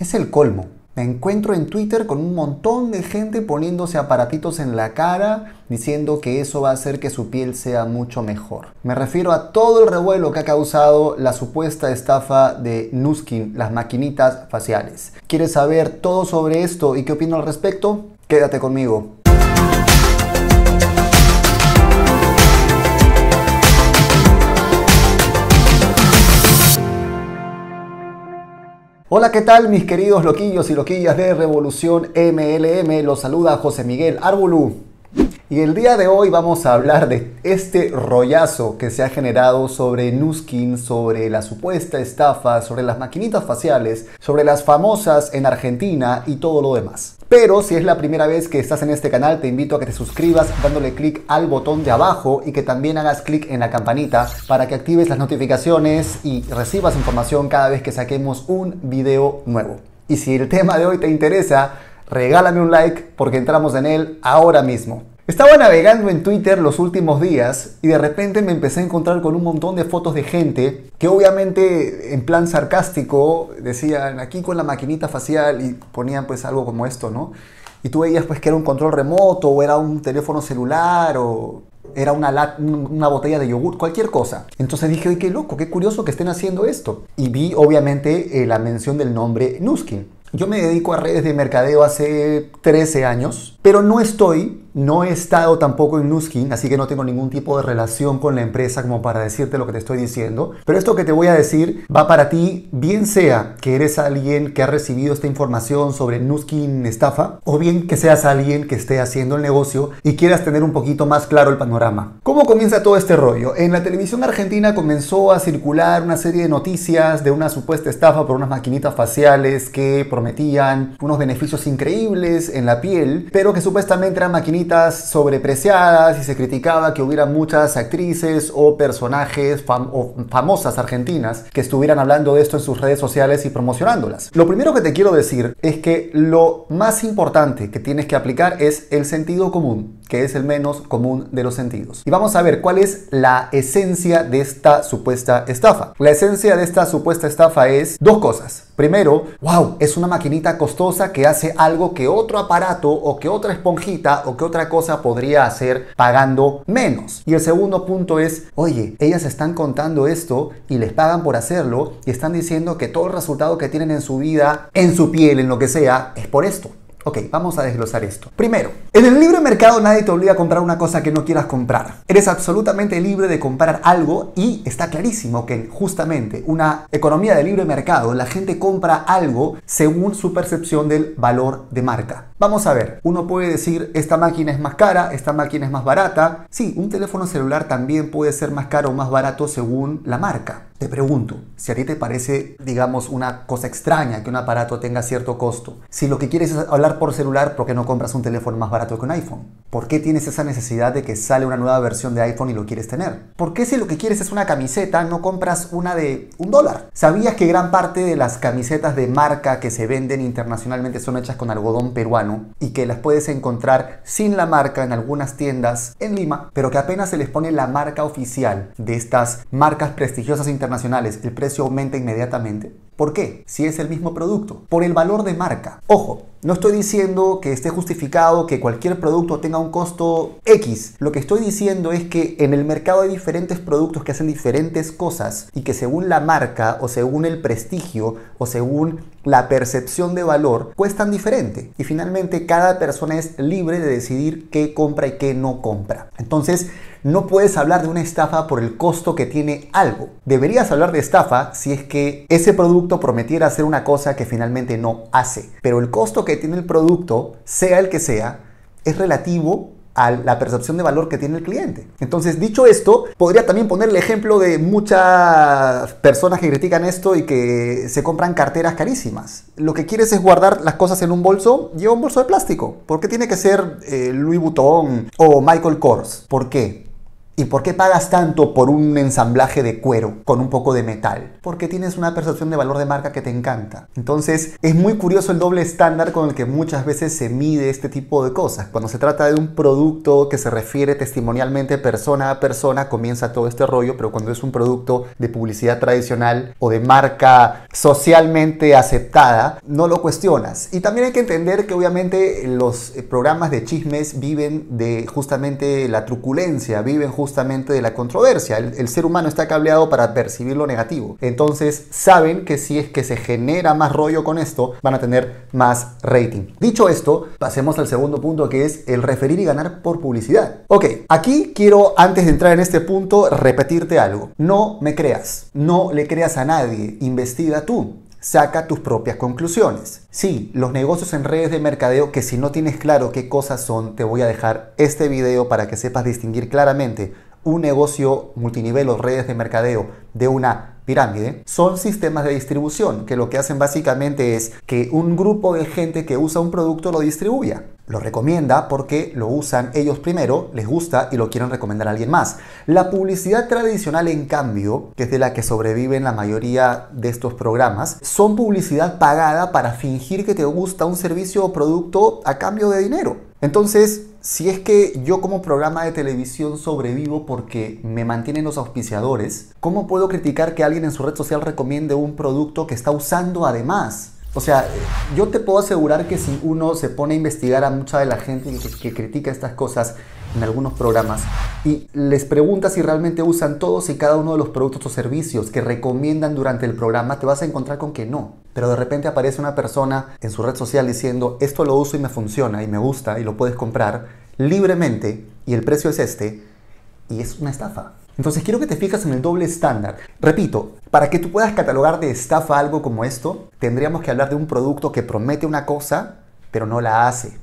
Es el colmo. Me encuentro en Twitter con un montón de gente poniéndose aparatitos en la cara diciendo que eso va a hacer que su piel sea mucho mejor. Me refiero a todo el revuelo que ha causado la supuesta estafa de Nuskin, las maquinitas faciales. ¿Quieres saber todo sobre esto y qué opino al respecto? Quédate conmigo. Hola, ¿qué tal mis queridos loquillos y loquillas de Revolución MLM? Los saluda José Miguel Árbolu. Y el día de hoy vamos a hablar de este rollazo que se ha generado sobre Nuskin, sobre la supuesta estafa, sobre las maquinitas faciales, sobre las famosas en Argentina y todo lo demás. Pero si es la primera vez que estás en este canal, te invito a que te suscribas dándole clic al botón de abajo y que también hagas clic en la campanita para que actives las notificaciones y recibas información cada vez que saquemos un video nuevo. Y si el tema de hoy te interesa, regálame un like porque entramos en él ahora mismo. Estaba navegando en Twitter los últimos días y de repente me empecé a encontrar con un montón de fotos de gente que obviamente en plan sarcástico decían aquí con la maquinita facial y ponían pues algo como esto, ¿no? Y tú veías pues que era un control remoto o era un teléfono celular o era una, una botella de yogur, cualquier cosa. Entonces dije, oye, qué loco, qué curioso que estén haciendo esto. Y vi obviamente eh, la mención del nombre Nuskin. Yo me dedico a redes de mercadeo hace 13 años, pero no estoy no he estado tampoco en Nuskin, así que no tengo ningún tipo de relación con la empresa como para decirte lo que te estoy diciendo. Pero esto que te voy a decir va para ti, bien sea que eres alguien que ha recibido esta información sobre Nuskin estafa, o bien que seas alguien que esté haciendo el negocio y quieras tener un poquito más claro el panorama. ¿Cómo comienza todo este rollo? En la televisión argentina comenzó a circular una serie de noticias de una supuesta estafa por unas maquinitas faciales que prometían unos beneficios increíbles en la piel, pero que supuestamente eran maquinitas sobrepreciadas y se criticaba que hubiera muchas actrices o personajes famosas argentinas que estuvieran hablando de esto en sus redes sociales y promocionándolas. Lo primero que te quiero decir es que lo más importante que tienes que aplicar es el sentido común, que es el menos común de los sentidos. Y vamos a ver cuál es la esencia de esta supuesta estafa. La esencia de esta supuesta estafa es dos cosas. Primero, wow, es una maquinita costosa que hace algo que otro aparato o que otra esponjita o que otra cosa podría hacer pagando menos. Y el segundo punto es, oye, ellas están contando esto y les pagan por hacerlo y están diciendo que todo el resultado que tienen en su vida, en su piel, en lo que sea, es por esto. Ok, vamos a desglosar esto. Primero, en el libre mercado nadie te obliga a comprar una cosa que no quieras comprar. Eres absolutamente libre de comprar algo y está clarísimo que justamente una economía de libre mercado, la gente compra algo según su percepción del valor de marca. Vamos a ver, uno puede decir esta máquina es más cara, esta máquina es más barata. Sí, un teléfono celular también puede ser más caro o más barato según la marca. Te pregunto, si a ti te parece, digamos, una cosa extraña que un aparato tenga cierto costo, si lo que quieres es hablar por celular, ¿por qué no compras un teléfono más barato que un iPhone? ¿Por qué tienes esa necesidad de que sale una nueva versión de iPhone y lo quieres tener? ¿Por qué si lo que quieres es una camiseta, no compras una de un dólar? ¿Sabías que gran parte de las camisetas de marca que se venden internacionalmente son hechas con algodón peruano y que las puedes encontrar sin la marca en algunas tiendas en Lima, pero que apenas se les pone la marca oficial de estas marcas prestigiosas internacionales? nacionales, el precio aumenta inmediatamente. ¿Por qué? Si es el mismo producto. Por el valor de marca. Ojo, no estoy diciendo que esté justificado que cualquier producto tenga un costo X. Lo que estoy diciendo es que en el mercado hay diferentes productos que hacen diferentes cosas y que según la marca o según el prestigio o según la percepción de valor cuestan diferente. Y finalmente cada persona es libre de decidir qué compra y qué no compra. Entonces, no puedes hablar de una estafa por el costo que tiene algo. Deberías hablar de estafa si es que ese producto prometiera hacer una cosa que finalmente no hace. Pero el costo que tiene el producto, sea el que sea, es relativo a la percepción de valor que tiene el cliente. Entonces, dicho esto, podría también poner el ejemplo de muchas personas que critican esto y que se compran carteras carísimas. Lo que quieres es guardar las cosas en un bolso, lleva un bolso de plástico. ¿Por qué tiene que ser eh, Louis Vuitton o Michael Kors? ¿Por qué? ¿Y por qué pagas tanto por un ensamblaje de cuero con un poco de metal? Porque tienes una percepción de valor de marca que te encanta. Entonces es muy curioso el doble estándar con el que muchas veces se mide este tipo de cosas. Cuando se trata de un producto que se refiere testimonialmente persona a persona, comienza todo este rollo, pero cuando es un producto de publicidad tradicional o de marca socialmente aceptada, no lo cuestionas. Y también hay que entender que obviamente los programas de chismes viven de justamente la truculencia, viven justamente de la controversia. El, ser humano está cableado para percibir lo negativo. Entonces saben que si es que se genera más rollo con esto, van a tener más rating. Dicho esto, pasemos al segundo punto que es el referir y ganar por publicidad. Ok, aquí quiero antes de entrar en este punto repetirte algo. No me creas, no le creas a nadie, investiga tú saca tus propias conclusiones. Sí, los negocios en redes de mercadeo que si no tienes claro qué cosas son, te voy a dejar este video para que sepas distinguir claramente un negocio multinivel o redes de mercadeo de una pirámide son sistemas de distribución que lo que hacen básicamente es que un grupo de gente que usa un producto lo distribuya lo recomienda porque lo usan ellos primero, les gusta y lo quieren recomendar a alguien más. La publicidad tradicional, en cambio, que es de la que sobreviven la mayoría de estos programas, son publicidad pagada para fingir que te gusta un servicio o producto a cambio de dinero. Entonces, si es que yo como programa de televisión sobrevivo porque me mantienen los auspiciadores, ¿cómo puedo criticar que alguien en su red social recomiende un producto que está usando además? O sea, yo te puedo asegurar que si uno se pone a investigar a mucha de la gente que, critica estas cosas en algunos programas y les pregunta si realmente usan todos y cada uno de los productos o servicios que recomiendan durante el programa, te vas a encontrar con que no. Pero de repente aparece una persona en su red social diciendo, esto lo uso y me funciona y me gusta y lo puedes comprar libremente y el precio es este y es una estafa. Entonces quiero que te fijas en el doble estándar. Repito, para que tú puedas catalogar de estafa algo como esto, tendríamos que hablar de un producto que promete una cosa, pero no la hace.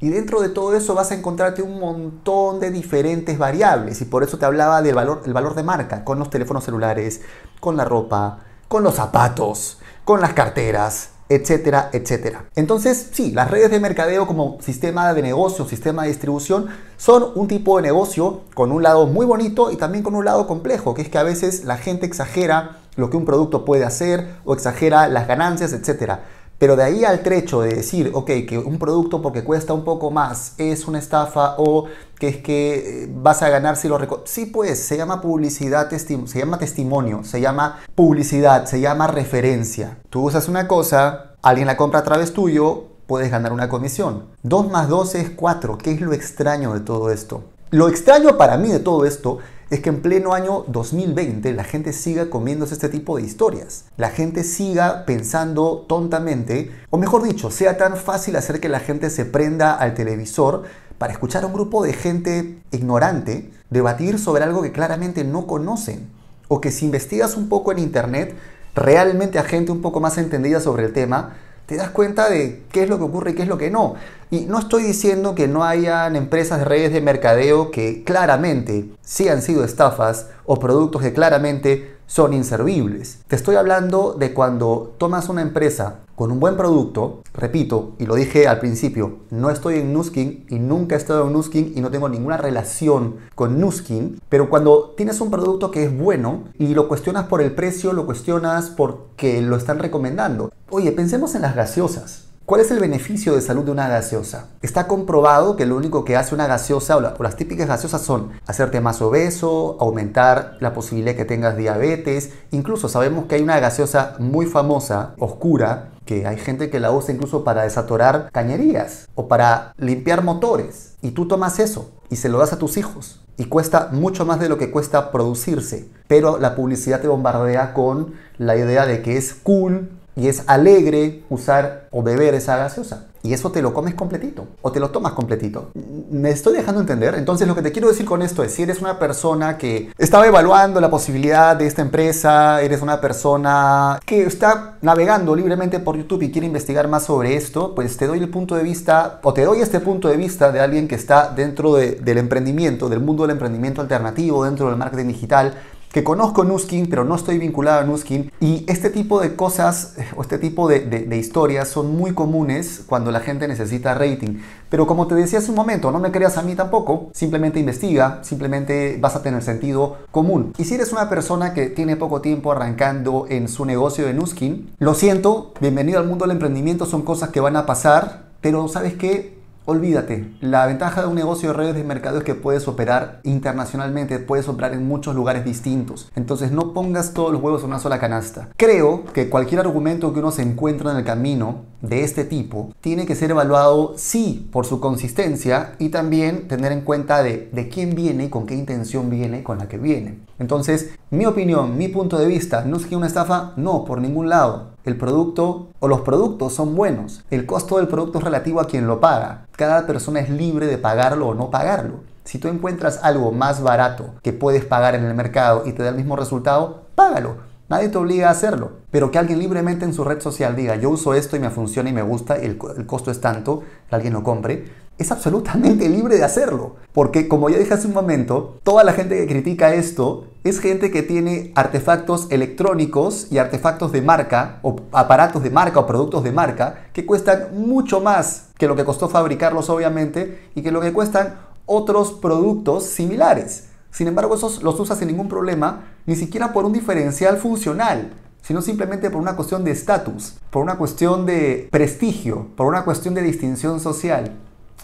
Y dentro de todo eso vas a encontrarte un montón de diferentes variables. Y por eso te hablaba del valor, el valor de marca, con los teléfonos celulares, con la ropa, con los zapatos, con las carteras, etcétera, etcétera. Entonces, sí, las redes de mercadeo como sistema de negocio, sistema de distribución, son un tipo de negocio con un lado muy bonito y también con un lado complejo, que es que a veces la gente exagera lo que un producto puede hacer o exagera las ganancias, etcétera. Pero de ahí al trecho de decir, ok, que un producto porque cuesta un poco más es una estafa o que es que eh, vas a ganar si lo Sí, pues, se llama publicidad, se llama testimonio, se llama publicidad, se llama referencia. Tú usas una cosa, alguien la compra a través tuyo, puedes ganar una comisión. 2 más 2 es 4. ¿Qué es lo extraño de todo esto? Lo extraño para mí de todo esto es que en pleno año 2020 la gente siga comiéndose este tipo de historias. La gente siga pensando tontamente, o mejor dicho, sea tan fácil hacer que la gente se prenda al televisor para escuchar a un grupo de gente ignorante debatir sobre algo que claramente no conocen. O que si investigas un poco en internet, realmente a gente un poco más entendida sobre el tema, te das cuenta de qué es lo que ocurre y qué es lo que no. Y no estoy diciendo que no hayan empresas de redes de mercadeo que claramente sí han sido estafas o productos que claramente son inservibles. Te estoy hablando de cuando tomas una empresa con un buen producto, repito, y lo dije al principio, no estoy en Nuskin y nunca he estado en Nuskin y no tengo ninguna relación con Nuskin, pero cuando tienes un producto que es bueno y lo cuestionas por el precio, lo cuestionas porque lo están recomendando. Oye, pensemos en las gaseosas. ¿Cuál es el beneficio de salud de una gaseosa? Está comprobado que lo único que hace una gaseosa o, las típicas gaseosas son hacerte más obeso, aumentar la posibilidad de que tengas diabetes. Incluso sabemos que hay una gaseosa muy famosa, oscura, que hay gente que la usa incluso para desatorar cañerías o para limpiar motores. Y tú tomas eso y se lo das a tus hijos. Y cuesta mucho más de lo que cuesta producirse. Pero la publicidad te bombardea con la idea de que es cool, y es alegre usar o beber esa gaseosa. Y eso te lo comes completito o te lo tomas completito. ¿Me estoy dejando entender? Entonces lo que te quiero decir con esto es, si eres una persona que estaba evaluando la posibilidad de esta empresa, eres una persona que está navegando libremente por YouTube y quiere investigar más sobre esto, pues te doy el punto de vista, o te doy este punto de vista de alguien que está dentro del emprendimiento, del mundo del emprendimiento alternativo, dentro del marketing digital, que conozco Nuskin, pero no estoy vinculado a Nuskin. Y este tipo de cosas o este tipo de, de, historias son muy comunes cuando la gente necesita rating. Pero como te decía hace un momento, no me creas a mí tampoco, simplemente investiga, simplemente vas a tener sentido común. Y si eres una persona que tiene poco tiempo arrancando en su negocio de Nuskin, lo siento, bienvenido al mundo del emprendimiento, son cosas que van a pasar, pero ¿sabes qué? Olvídate, la ventaja de un negocio de redes de mercado es que puedes operar internacionalmente, puedes operar en muchos lugares distintos. Entonces no pongas todos los huevos en una sola canasta. Creo que cualquier argumento que uno se encuentra en el camino de este tipo tiene que ser evaluado sí por su consistencia y también tener en cuenta de, de quién viene y con qué intención viene con la que viene. Entonces, mi opinión, mi punto de vista, no es que una estafa, no, por ningún lado el producto o los productos son buenos. El costo del producto es relativo a quien lo paga. Cada persona es libre de pagarlo o no pagarlo. Si tú encuentras algo más barato que puedes pagar en el mercado y te da el mismo resultado, págalo. Nadie te obliga a hacerlo. Pero que alguien libremente en su red social diga, yo uso esto y me funciona y me gusta, el, el costo es tanto, que alguien lo compre, es absolutamente libre de hacerlo. Porque como ya dije hace un momento, toda la gente que critica esto es gente que tiene artefactos electrónicos y artefactos de marca o aparatos de marca o productos de marca que cuestan mucho más que lo que costó fabricarlos obviamente y que lo que cuestan otros productos similares. Sin embargo, esos los usas sin ningún problema, ni siquiera por un diferencial funcional, sino simplemente por una cuestión de estatus, por una cuestión de prestigio, por una cuestión de distinción social.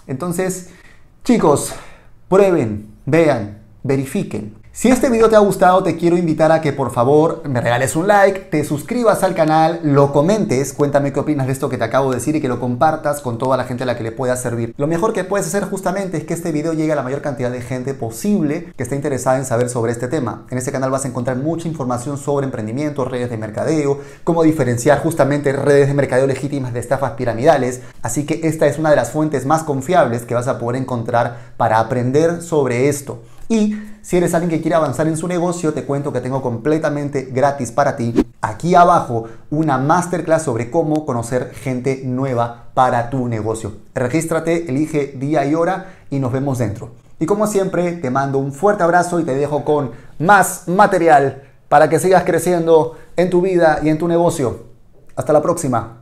Entonces, chicos, prueben, vean, verifiquen. Si este video te ha gustado, te quiero invitar a que por favor me regales un like, te suscribas al canal, lo comentes, cuéntame qué opinas de esto que te acabo de decir y que lo compartas con toda la gente a la que le pueda servir. Lo mejor que puedes hacer justamente es que este video llegue a la mayor cantidad de gente posible que esté interesada en saber sobre este tema. En este canal vas a encontrar mucha información sobre emprendimiento, redes de mercadeo, cómo diferenciar justamente redes de mercadeo legítimas de estafas piramidales. Así que esta es una de las fuentes más confiables que vas a poder encontrar para aprender sobre esto. Y si eres alguien que quiere avanzar en su negocio, te cuento que tengo completamente gratis para ti aquí abajo una masterclass sobre cómo conocer gente nueva para tu negocio. Regístrate, elige día y hora y nos vemos dentro. Y como siempre, te mando un fuerte abrazo y te dejo con más material para que sigas creciendo en tu vida y en tu negocio. Hasta la próxima.